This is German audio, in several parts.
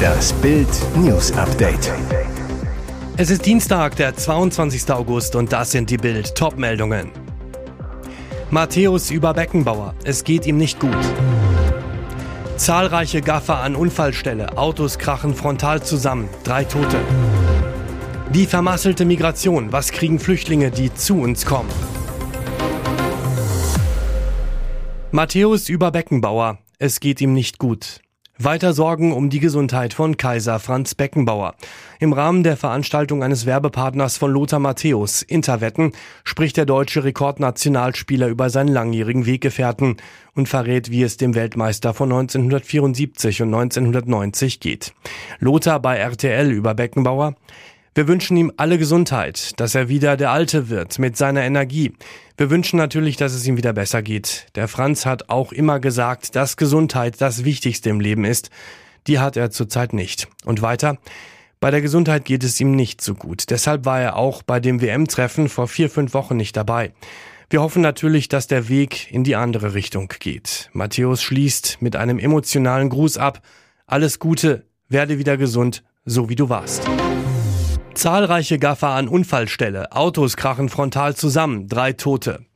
Das Bild News Update. Es ist Dienstag, der 22. August und das sind die Bild Topmeldungen. Matthäus über Beckenbauer. Es geht ihm nicht gut. Zahlreiche Gaffer an Unfallstelle. Autos krachen frontal zusammen. Drei Tote. Die vermasselte Migration. Was kriegen Flüchtlinge, die zu uns kommen? Matthäus über Beckenbauer. Es geht ihm nicht gut. Weiter Sorgen um die Gesundheit von Kaiser Franz Beckenbauer. Im Rahmen der Veranstaltung eines Werbepartners von Lothar Matthäus, Interwetten, spricht der deutsche Rekordnationalspieler über seinen langjährigen Weggefährten und verrät, wie es dem Weltmeister von 1974 und 1990 geht. Lothar bei RTL über Beckenbauer. Wir wünschen ihm alle Gesundheit, dass er wieder der Alte wird mit seiner Energie. Wir wünschen natürlich, dass es ihm wieder besser geht. Der Franz hat auch immer gesagt, dass Gesundheit das Wichtigste im Leben ist. Die hat er zurzeit nicht. Und weiter? Bei der Gesundheit geht es ihm nicht so gut. Deshalb war er auch bei dem WM-Treffen vor vier, fünf Wochen nicht dabei. Wir hoffen natürlich, dass der Weg in die andere Richtung geht. Matthäus schließt mit einem emotionalen Gruß ab. Alles Gute, werde wieder gesund, so wie du warst. Zahlreiche Gaffer an Unfallstelle. Autos krachen frontal zusammen. Drei Tote.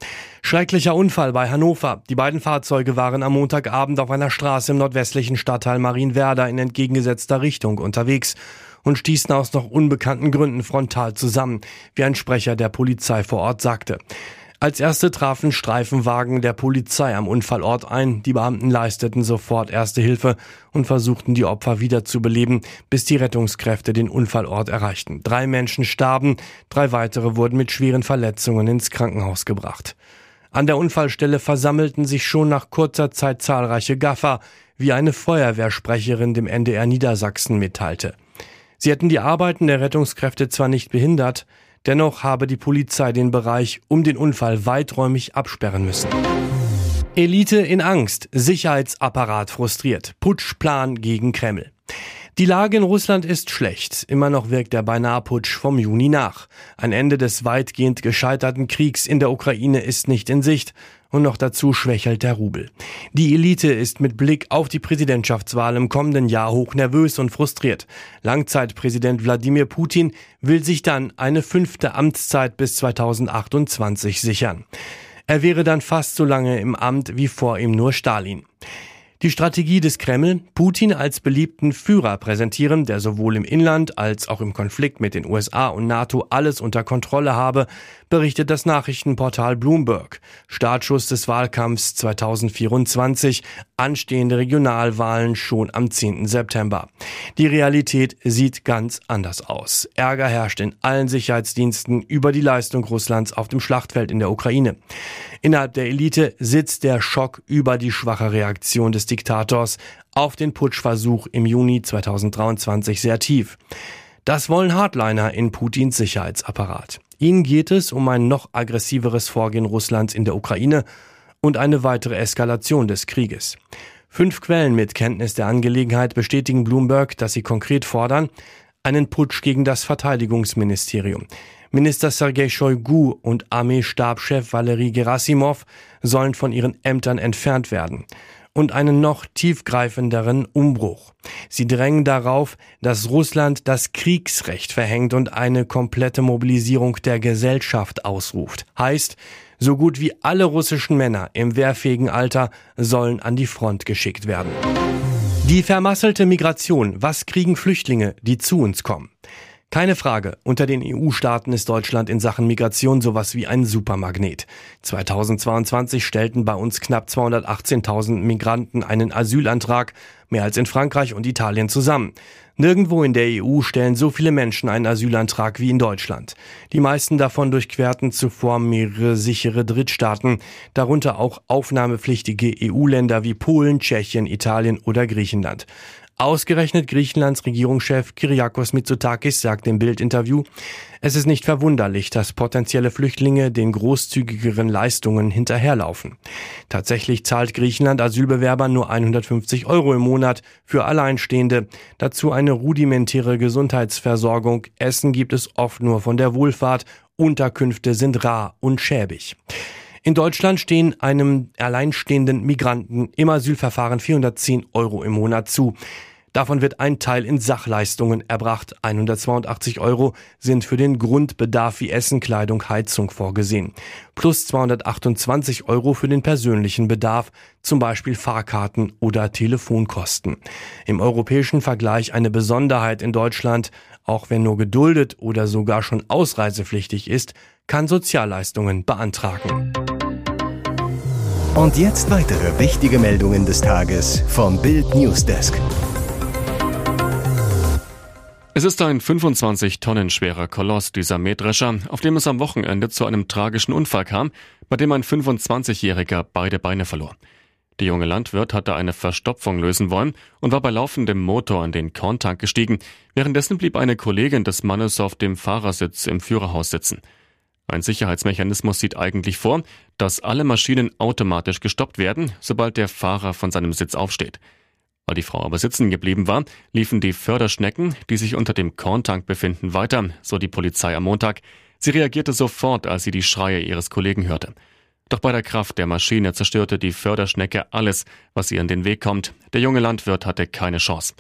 Schrecklicher Unfall bei Hannover. Die beiden Fahrzeuge waren am Montagabend auf einer Straße im nordwestlichen Stadtteil Marienwerder in entgegengesetzter Richtung unterwegs und stießen aus noch unbekannten Gründen frontal zusammen, wie ein Sprecher der Polizei vor Ort sagte. Als erste trafen Streifenwagen der Polizei am Unfallort ein. Die Beamten leisteten sofort erste Hilfe und versuchten die Opfer wiederzubeleben, bis die Rettungskräfte den Unfallort erreichten. Drei Menschen starben, drei weitere wurden mit schweren Verletzungen ins Krankenhaus gebracht. An der Unfallstelle versammelten sich schon nach kurzer Zeit zahlreiche Gaffer, wie eine Feuerwehrsprecherin dem NDR Niedersachsen mitteilte. Sie hätten die Arbeiten der Rettungskräfte zwar nicht behindert, Dennoch habe die Polizei den Bereich um den Unfall weiträumig absperren müssen. Elite in Angst, Sicherheitsapparat frustriert, Putschplan gegen Kreml. Die Lage in Russland ist schlecht. Immer noch wirkt der Beinahe-Putsch vom Juni nach. Ein Ende des weitgehend gescheiterten Kriegs in der Ukraine ist nicht in Sicht. Und noch dazu schwächelt der Rubel. Die Elite ist mit Blick auf die Präsidentschaftswahl im kommenden Jahr hoch nervös und frustriert. Langzeitpräsident Wladimir Putin will sich dann eine fünfte Amtszeit bis 2028 sichern. Er wäre dann fast so lange im Amt wie vor ihm nur Stalin. Die Strategie des Kreml, Putin als beliebten Führer präsentieren, der sowohl im Inland als auch im Konflikt mit den USA und NATO alles unter Kontrolle habe, berichtet das Nachrichtenportal Bloomberg. Startschuss des Wahlkampfs 2024, anstehende Regionalwahlen schon am 10. September. Die Realität sieht ganz anders aus. Ärger herrscht in allen Sicherheitsdiensten über die Leistung Russlands auf dem Schlachtfeld in der Ukraine. Innerhalb der Elite sitzt der Schock über die schwache Reaktion des Diktators auf den Putschversuch im Juni 2023 sehr tief. Das wollen Hardliner in Putins Sicherheitsapparat. Ihnen geht es um ein noch aggressiveres Vorgehen Russlands in der Ukraine und eine weitere Eskalation des Krieges. Fünf Quellen mit Kenntnis der Angelegenheit bestätigen Bloomberg, dass sie konkret fordern, einen Putsch gegen das Verteidigungsministerium. Minister Sergei Shoigu und Armeestabschef Valery Gerasimov sollen von ihren Ämtern entfernt werden und einen noch tiefgreifenderen Umbruch. Sie drängen darauf, dass Russland das Kriegsrecht verhängt und eine komplette Mobilisierung der Gesellschaft ausruft. Heißt, so gut wie alle russischen Männer im wehrfähigen Alter sollen an die Front geschickt werden. Die vermasselte Migration. Was kriegen Flüchtlinge, die zu uns kommen? Keine Frage, unter den EU-Staaten ist Deutschland in Sachen Migration sowas wie ein Supermagnet. 2022 stellten bei uns knapp 218.000 Migranten einen Asylantrag, mehr als in Frankreich und Italien zusammen. Nirgendwo in der EU stellen so viele Menschen einen Asylantrag wie in Deutschland. Die meisten davon durchquerten zuvor mehrere sichere Drittstaaten, darunter auch aufnahmepflichtige EU-Länder wie Polen, Tschechien, Italien oder Griechenland. Ausgerechnet Griechenlands Regierungschef Kyriakos Mitsotakis sagt im Bildinterview, es ist nicht verwunderlich, dass potenzielle Flüchtlinge den großzügigeren Leistungen hinterherlaufen. Tatsächlich zahlt Griechenland Asylbewerbern nur 150 Euro im Monat für Alleinstehende, dazu eine rudimentäre Gesundheitsversorgung, Essen gibt es oft nur von der Wohlfahrt, Unterkünfte sind rar und schäbig. In Deutschland stehen einem alleinstehenden Migranten im Asylverfahren 410 Euro im Monat zu. Davon wird ein Teil in Sachleistungen erbracht. 182 Euro sind für den Grundbedarf wie Essen, Kleidung, Heizung vorgesehen. Plus 228 Euro für den persönlichen Bedarf, zum Beispiel Fahrkarten oder Telefonkosten. Im europäischen Vergleich eine Besonderheit in Deutschland. Auch wenn nur geduldet oder sogar schon ausreisepflichtig ist, kann Sozialleistungen beantragen. Und jetzt weitere wichtige Meldungen des Tages vom Bild Newsdesk. Es ist ein 25 Tonnen schwerer Koloss, dieser Mähdrescher, auf dem es am Wochenende zu einem tragischen Unfall kam, bei dem ein 25-Jähriger beide Beine verlor. Der junge Landwirt hatte eine Verstopfung lösen wollen und war bei laufendem Motor in den Korntank gestiegen. Währenddessen blieb eine Kollegin des Mannes auf dem Fahrersitz im Führerhaus sitzen. Ein Sicherheitsmechanismus sieht eigentlich vor, dass alle Maschinen automatisch gestoppt werden, sobald der Fahrer von seinem Sitz aufsteht. Weil die Frau aber sitzen geblieben war, liefen die Förderschnecken, die sich unter dem Korntank befinden, weiter, so die Polizei am Montag. Sie reagierte sofort, als sie die Schreie ihres Kollegen hörte. Doch bei der Kraft der Maschine zerstörte die Förderschnecke alles, was ihr in den Weg kommt. Der junge Landwirt hatte keine Chance.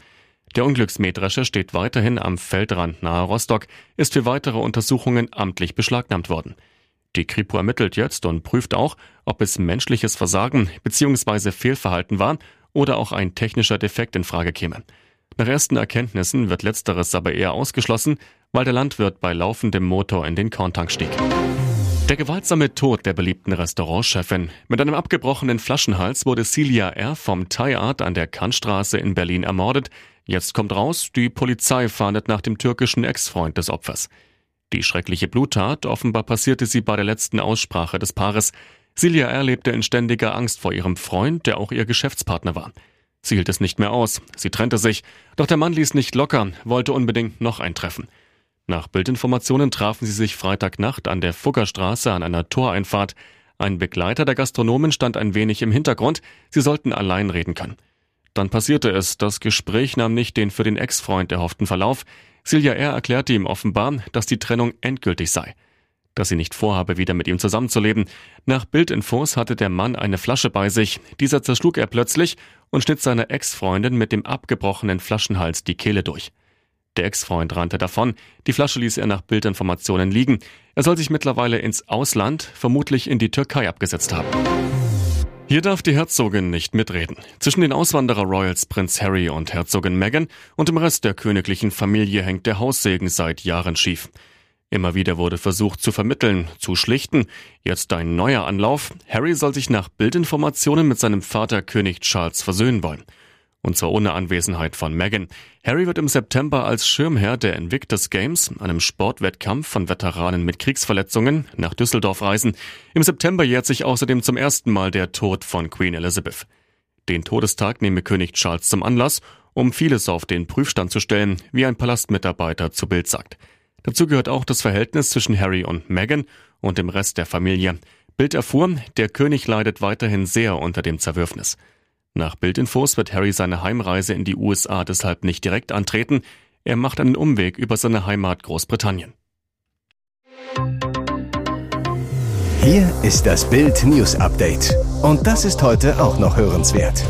Der Unglücksmähdrescher steht weiterhin am Feldrand nahe Rostock, ist für weitere Untersuchungen amtlich beschlagnahmt worden. Die Kripo ermittelt jetzt und prüft auch, ob es menschliches Versagen bzw. Fehlverhalten war oder auch ein technischer Defekt in Frage käme. Nach ersten Erkenntnissen wird letzteres aber eher ausgeschlossen, weil der Landwirt bei laufendem Motor in den Korntank stieg. Der gewaltsame Tod der beliebten Restaurantchefin. Mit einem abgebrochenen Flaschenhals wurde Celia R. vom Thai Art an der Kantstraße in Berlin ermordet. Jetzt kommt raus, die Polizei fahndet nach dem türkischen Ex-Freund des Opfers. Die schreckliche Bluttat, offenbar passierte sie bei der letzten Aussprache des Paares. Silja R. lebte in ständiger Angst vor ihrem Freund, der auch ihr Geschäftspartner war. Sie hielt es nicht mehr aus, sie trennte sich, doch der Mann ließ nicht locker, wollte unbedingt noch ein Treffen. Nach Bildinformationen trafen sie sich Freitagnacht an der Fuggerstraße an einer Toreinfahrt. Ein Begleiter der Gastronomen stand ein wenig im Hintergrund, sie sollten allein reden können. Dann passierte es, das Gespräch nahm nicht den für den Ex-Freund erhofften Verlauf. Silja R. erklärte ihm offenbar, dass die Trennung endgültig sei dass sie nicht vorhabe, wieder mit ihm zusammenzuleben. Nach Bildinfos hatte der Mann eine Flasche bei sich. Dieser zerschlug er plötzlich und schnitt seiner Ex-Freundin mit dem abgebrochenen Flaschenhals die Kehle durch. Der Ex-Freund rannte davon, die Flasche ließ er nach Bildinformationen liegen. Er soll sich mittlerweile ins Ausland, vermutlich in die Türkei abgesetzt haben. Hier darf die Herzogin nicht mitreden. Zwischen den Auswanderer-Royals Prinz Harry und Herzogin Meghan und dem Rest der königlichen Familie hängt der Haussegen seit Jahren schief. Immer wieder wurde versucht zu vermitteln, zu schlichten. Jetzt ein neuer Anlauf. Harry soll sich nach Bildinformationen mit seinem Vater König Charles versöhnen wollen. Und zwar ohne Anwesenheit von Meghan. Harry wird im September als Schirmherr der Invictus Games, einem Sportwettkampf von Veteranen mit Kriegsverletzungen, nach Düsseldorf reisen. Im September jährt sich außerdem zum ersten Mal der Tod von Queen Elizabeth. Den Todestag nehme König Charles zum Anlass, um vieles auf den Prüfstand zu stellen, wie ein Palastmitarbeiter zu Bild sagt. Dazu gehört auch das Verhältnis zwischen Harry und Meghan und dem Rest der Familie. Bild erfuhr, der König leidet weiterhin sehr unter dem Zerwürfnis. Nach Bildinfos wird Harry seine Heimreise in die USA deshalb nicht direkt antreten. Er macht einen Umweg über seine Heimat Großbritannien. Hier ist das Bild News Update. Und das ist heute auch noch hörenswert.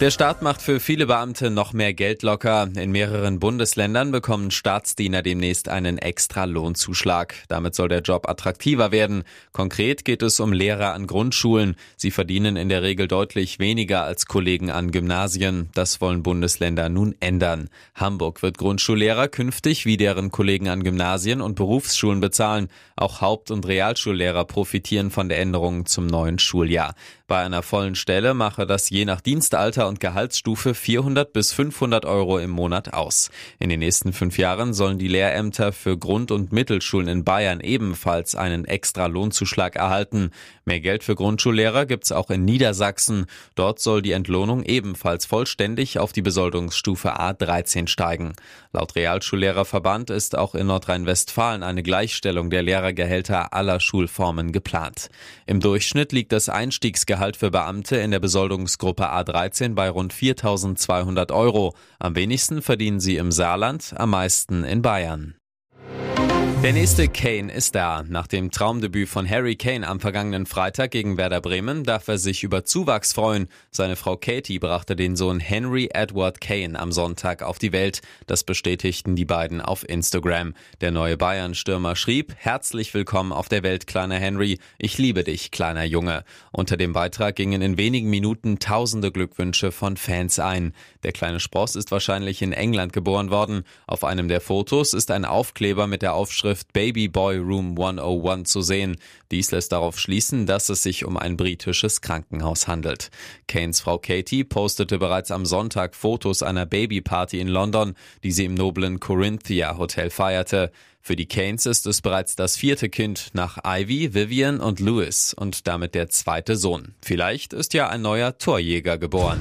Der Staat macht für viele Beamte noch mehr Geld locker. In mehreren Bundesländern bekommen Staatsdiener demnächst einen extra Lohnzuschlag. Damit soll der Job attraktiver werden. Konkret geht es um Lehrer an Grundschulen. Sie verdienen in der Regel deutlich weniger als Kollegen an Gymnasien. Das wollen Bundesländer nun ändern. Hamburg wird Grundschullehrer künftig wie deren Kollegen an Gymnasien und Berufsschulen bezahlen. Auch Haupt- und Realschullehrer profitieren von der Änderung zum neuen Schuljahr. Bei einer vollen Stelle mache das je nach Dienstalter und Gehaltsstufe 400 bis 500 Euro im Monat aus. In den nächsten fünf Jahren sollen die Lehrämter für Grund- und Mittelschulen in Bayern ebenfalls einen extra Lohnzuschlag erhalten. Mehr Geld für Grundschullehrer gibt's auch in Niedersachsen. Dort soll die Entlohnung ebenfalls vollständig auf die Besoldungsstufe A13 steigen. Laut Realschullehrerverband ist auch in Nordrhein-Westfalen eine Gleichstellung der Lehrergehälter aller Schulformen geplant. Im Durchschnitt liegt das Einstiegsgehalt Gehalt für Beamte in der Besoldungsgruppe A13 bei rund 4.200 Euro. Am wenigsten verdienen sie im Saarland, am meisten in Bayern. Der nächste Kane ist da. Nach dem Traumdebüt von Harry Kane am vergangenen Freitag gegen Werder Bremen darf er sich über Zuwachs freuen. Seine Frau Katie brachte den Sohn Henry Edward Kane am Sonntag auf die Welt. Das bestätigten die beiden auf Instagram. Der neue Bayern-Stürmer schrieb, herzlich willkommen auf der Welt, kleiner Henry. Ich liebe dich, kleiner Junge. Unter dem Beitrag gingen in wenigen Minuten tausende Glückwünsche von Fans ein. Der kleine Spross ist wahrscheinlich in England geboren worden. Auf einem der Fotos ist ein Aufkleber mit der Aufschrift Überschrift Baby Boy Room 101 zu sehen. Dies lässt darauf schließen, dass es sich um ein britisches Krankenhaus handelt. Kanes Frau Katie postete bereits am Sonntag Fotos einer Babyparty in London, die sie im noblen Corinthia Hotel feierte. Für die Kanes ist es bereits das vierte Kind nach Ivy, Vivian und Louis und damit der zweite Sohn. Vielleicht ist ja ein neuer Torjäger geboren.